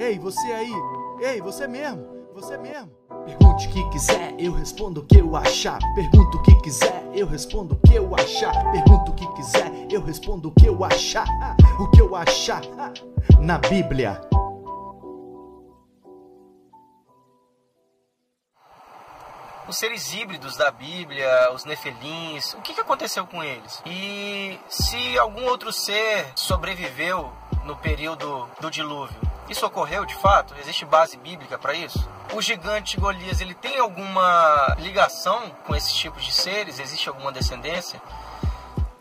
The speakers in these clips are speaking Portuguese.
Ei, você aí! Ei, você mesmo! Você mesmo! Pergunte o que quiser, eu respondo o que eu achar. Pergunta o que quiser, eu respondo o que eu achar. Pergunta o que quiser, eu respondo o que eu achar. O que eu achar na Bíblia. os seres híbridos da Bíblia, os nefelins, o que, que aconteceu com eles? E se algum outro ser sobreviveu no período do dilúvio, isso ocorreu de fato? Existe base bíblica para isso? O gigante Golias, ele tem alguma ligação com esses tipos de seres? Existe alguma descendência?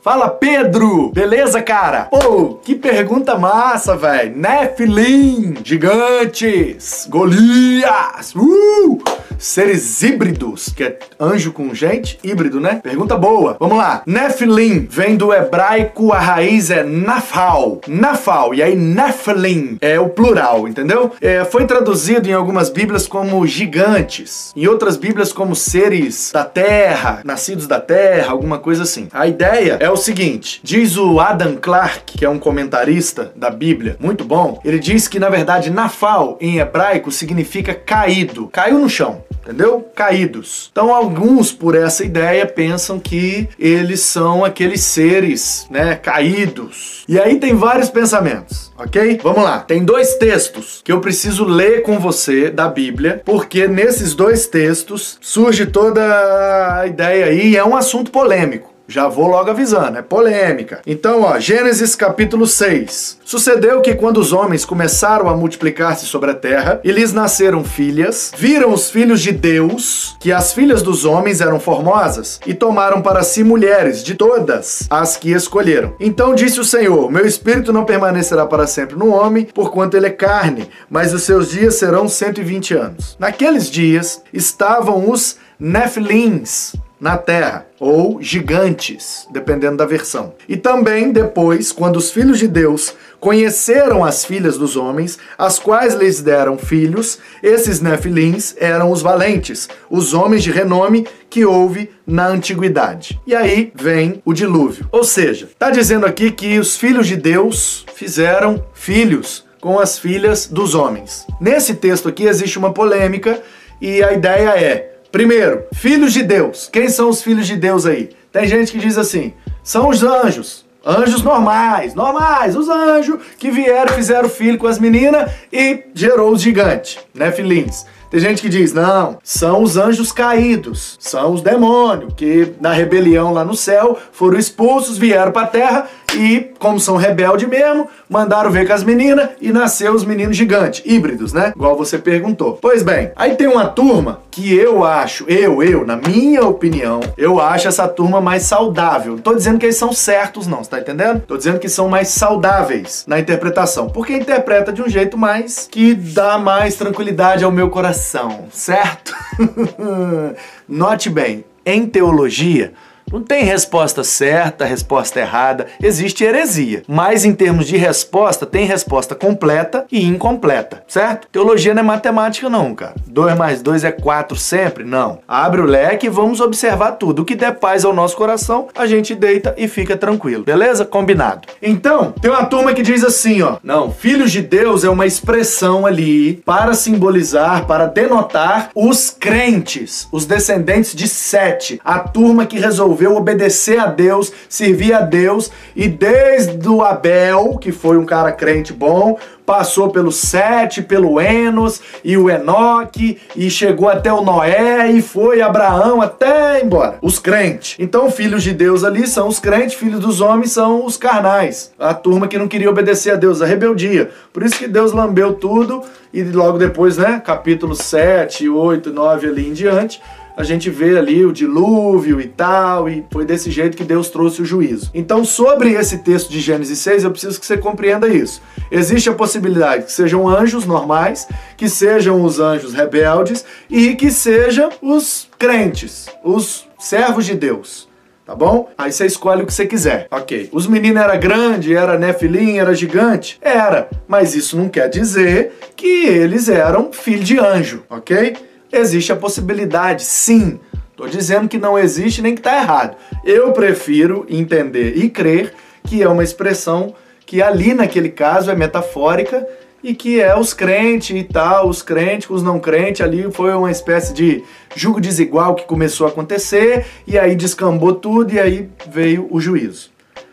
Fala Pedro! Beleza, cara? Pô, que pergunta massa, velho! Nephilim, gigantes, Golias, uh! Seres híbridos, que é anjo com gente, híbrido, né? Pergunta boa. Vamos lá. Nephilim vem do hebraico, a raiz é nafal, nafal, e aí Nephilim é o plural, entendeu? É, foi traduzido em algumas bíblias como gigantes, em outras bíblias como seres da terra, nascidos da terra, alguma coisa assim. A ideia é o seguinte: diz o Adam Clarke, que é um comentarista da Bíblia, muito bom, ele diz que na verdade Nafal em hebraico significa caído, caiu no chão entendeu? Caídos. Então alguns por essa ideia pensam que eles são aqueles seres, né, caídos. E aí tem vários pensamentos, OK? Vamos lá. Tem dois textos que eu preciso ler com você da Bíblia, porque nesses dois textos surge toda a ideia aí, e é um assunto polêmico. Já vou logo avisando, é polêmica. Então, ó, Gênesis capítulo 6. Sucedeu que quando os homens começaram a multiplicar-se sobre a terra e lhes nasceram filhas, viram os filhos de Deus que as filhas dos homens eram formosas e tomaram para si mulheres de todas as que escolheram. Então disse o Senhor: Meu espírito não permanecerá para sempre no homem, porquanto ele é carne, mas os seus dias serão 120 anos. Naqueles dias estavam os Nefilins, na terra, ou gigantes, dependendo da versão. E também depois, quando os filhos de Deus conheceram as filhas dos homens, as quais lhes deram filhos, esses nefilins eram os valentes, os homens de renome que houve na antiguidade. E aí vem o dilúvio. Ou seja, está dizendo aqui que os filhos de Deus fizeram filhos com as filhas dos homens. Nesse texto aqui existe uma polêmica e a ideia é Primeiro, filhos de Deus. Quem são os filhos de Deus aí? Tem gente que diz assim: são os anjos. Anjos normais, normais, os anjos que vieram, fizeram filho com as meninas e gerou os gigantes, né, filhinhos? Tem gente que diz, não, são os anjos caídos, são os demônios que na rebelião lá no céu foram expulsos, vieram para a terra e, como são rebelde mesmo, mandaram ver com as meninas e nasceu os meninos gigantes, híbridos, né? Igual você perguntou. Pois bem, aí tem uma turma que eu acho, eu, eu, na minha opinião, eu acho essa turma mais saudável. Não tô dizendo que eles são certos, não, você tá entendendo? Tô dizendo que são mais saudáveis na interpretação, porque interpreta de um jeito mais que dá mais tranquilidade ao meu coração certo? Note bem, em teologia, não tem resposta certa, resposta errada, existe heresia. Mas em termos de resposta, tem resposta completa e incompleta, certo? Teologia não é matemática não, cara. 2 mais 2 é 4 sempre? Não. Abre o leque e vamos observar tudo. O que der paz ao nosso coração, a gente deita e fica tranquilo. Beleza? Combinado. Então, tem uma turma que diz assim, ó. Não, filhos de Deus é uma expressão ali para simbolizar, para denotar os crentes, os descendentes de Sete, a turma que resolveu resolveu obedecer a Deus, servir a Deus, e desde o Abel, que foi um cara crente bom, passou pelo Sete, pelo Enos e o Enoque, e chegou até o Noé, e foi Abraão até embora. Os crentes. Então, filhos de Deus ali são os crentes, filhos dos homens são os carnais. A turma que não queria obedecer a Deus, a rebeldia. Por isso que Deus lambeu tudo, e logo depois, né, capítulo 7, 8, 9 ali em diante, a gente vê ali o dilúvio e tal, e foi desse jeito que Deus trouxe o juízo. Então, sobre esse texto de Gênesis 6, eu preciso que você compreenda isso. Existe a possibilidade que sejam anjos normais, que sejam os anjos rebeldes e que sejam os crentes, os servos de Deus tá bom? Aí você escolhe o que você quiser. Ok. Os meninos era grande, era nefilim, era gigante? Era. Mas isso não quer dizer que eles eram filho de anjo, ok? Existe a possibilidade, sim. Estou dizendo que não existe nem que está errado. Eu prefiro entender e crer que é uma expressão que ali naquele caso é metafórica e que é os crentes e tal, os crentes os não crentes ali foi uma espécie de julgo desigual que começou a acontecer e aí descambou tudo e aí veio o juízo.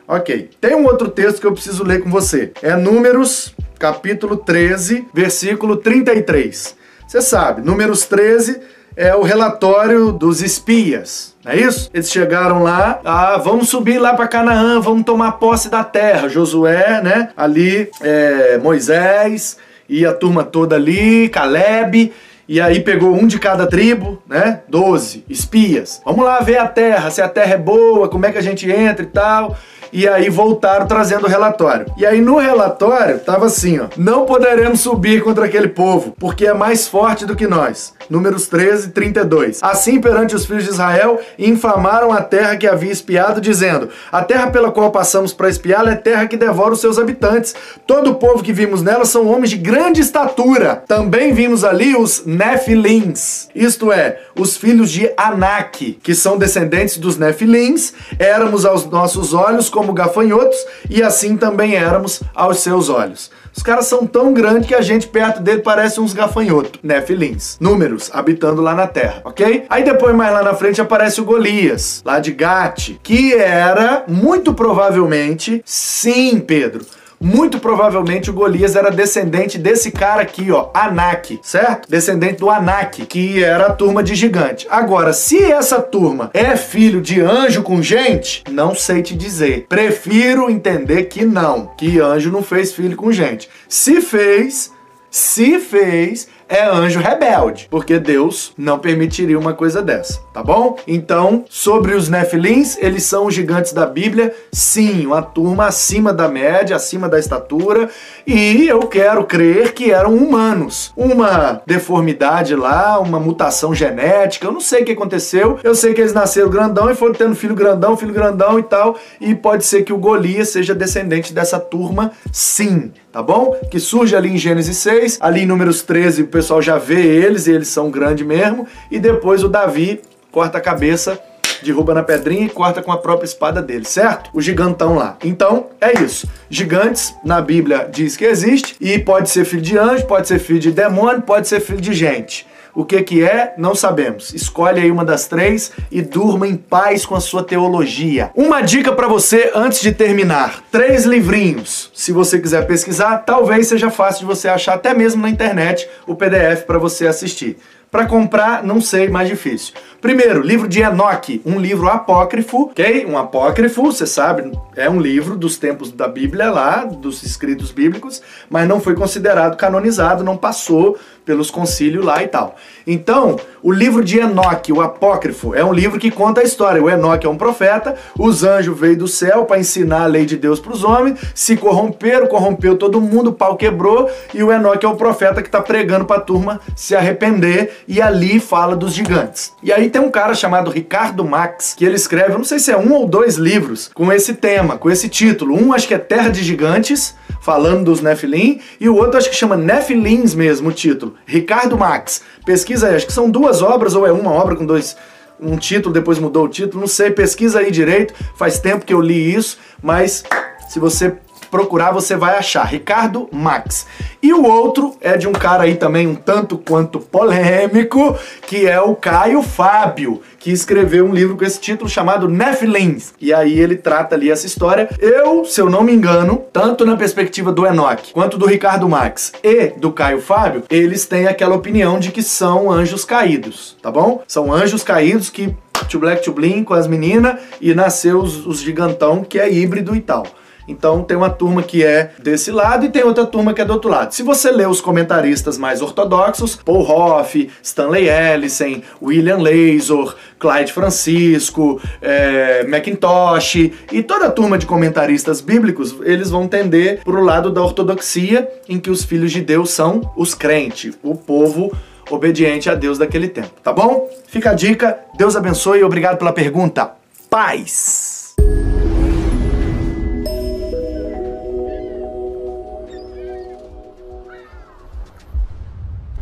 Ok, tem um outro texto que eu preciso ler com você. É Números, capítulo 13, versículo 33. Você sabe, Números 13 é o relatório dos espias, não é isso? Eles chegaram lá, ah, vamos subir lá para Canaã, vamos tomar posse da terra. Josué, né? Ali, é, Moisés e a turma toda ali, Caleb. E aí pegou um de cada tribo, né? Doze espias. Vamos lá ver a terra, se a terra é boa, como é que a gente entra e tal e aí voltaram trazendo o relatório. E aí no relatório tava assim, ó: "Não poderemos subir contra aquele povo, porque é mais forte do que nós." Números 13, 32. Assim perante os filhos de Israel, infamaram a terra que havia espiado, dizendo: A terra pela qual passamos para espiá-la é terra que devora os seus habitantes. Todo o povo que vimos nela são homens de grande estatura. Também vimos ali os Nefilins, isto é, os filhos de Anak, que são descendentes dos Nefilins. Éramos aos nossos olhos como gafanhotos e assim também éramos aos seus olhos. Os caras são tão grandes que a gente perto dele parece uns gafanhotos, nefilins, números, habitando lá na Terra, ok? Aí depois mais lá na frente aparece o Golias, lá de Gate, que era muito provavelmente, sim, Pedro, muito provavelmente o Golias era descendente desse cara aqui, ó, Anak, certo? Descendente do Anak, que era a turma de gigante. Agora, se essa turma é filho de anjo com gente, não sei te dizer. Prefiro entender que não, que anjo não fez filho com gente. Se fez, se fez, é anjo rebelde, porque Deus não permitiria uma coisa dessa, tá bom? Então, sobre os Nefilins, eles são os gigantes da Bíblia, sim, uma turma acima da média, acima da estatura, e eu quero crer que eram humanos. Uma deformidade lá, uma mutação genética, eu não sei o que aconteceu, eu sei que eles nasceram grandão e foram tendo filho grandão, filho grandão e tal, e pode ser que o Golias seja descendente dessa turma, sim, tá bom? Que surge ali em Gênesis 6, ali em Números 13 o pessoal já vê eles e eles são grandes mesmo, e depois o Davi corta a cabeça derruba na pedrinha e corta com a própria espada dele, certo? O gigantão lá. Então, é isso. Gigantes, na Bíblia diz que existe, e pode ser filho de anjo, pode ser filho de demônio, pode ser filho de gente. O que que é? Não sabemos. Escolhe aí uma das três e durma em paz com a sua teologia. Uma dica para você antes de terminar: três livrinhos. Se você quiser pesquisar, talvez seja fácil de você achar até mesmo na internet o PDF para você assistir. Para comprar, não sei, mais difícil. Primeiro, livro de Enoque, um livro apócrifo, ok? Um apócrifo, você sabe, é um livro dos tempos da Bíblia lá, dos escritos bíblicos, mas não foi considerado canonizado, não passou pelos concílios lá e tal. Então, o livro de Enoque, o apócrifo, é um livro que conta a história. O Enoque é um profeta, os anjos veio do céu para ensinar a lei de Deus para os homens, se corromperam, corrompeu todo mundo, o pau quebrou, e o Enoque é o profeta que está pregando para a turma se arrepender, e ali fala dos gigantes. E aí tem um cara chamado Ricardo Max, que ele escreve, não sei se é um ou dois livros, com esse tema, com esse título. Um acho que é Terra de Gigantes, falando dos Nephilim, e o outro acho que chama Nephilims mesmo o título. Ricardo Max. Pesquisa aí, acho que são duas obras ou é uma obra com dois um título, depois mudou o título, não sei, pesquisa aí direito. Faz tempo que eu li isso, mas se você procurar, você vai achar. Ricardo Max. E o outro é de um cara aí também um tanto quanto polêmico, que é o Caio Fábio, que escreveu um livro com esse título chamado Nephilims. E aí ele trata ali essa história. Eu, se eu não me engano, tanto na perspectiva do Enoch, quanto do Ricardo Max e do Caio Fábio, eles têm aquela opinião de que são anjos caídos, tá bom? São anjos caídos que to black to bling com as meninas e nasceu os, os gigantão que é híbrido e tal. Então tem uma turma que é desse lado e tem outra turma que é do outro lado. Se você ler os comentaristas mais ortodoxos, Paul Hoff, Stanley Ellison, William Lazor, Clyde Francisco, é, Macintosh e toda a turma de comentaristas bíblicos, eles vão tender para o lado da ortodoxia, em que os filhos de Deus são os crentes, o povo obediente a Deus daquele tempo, tá bom? Fica a dica, Deus abençoe e obrigado pela pergunta. Paz!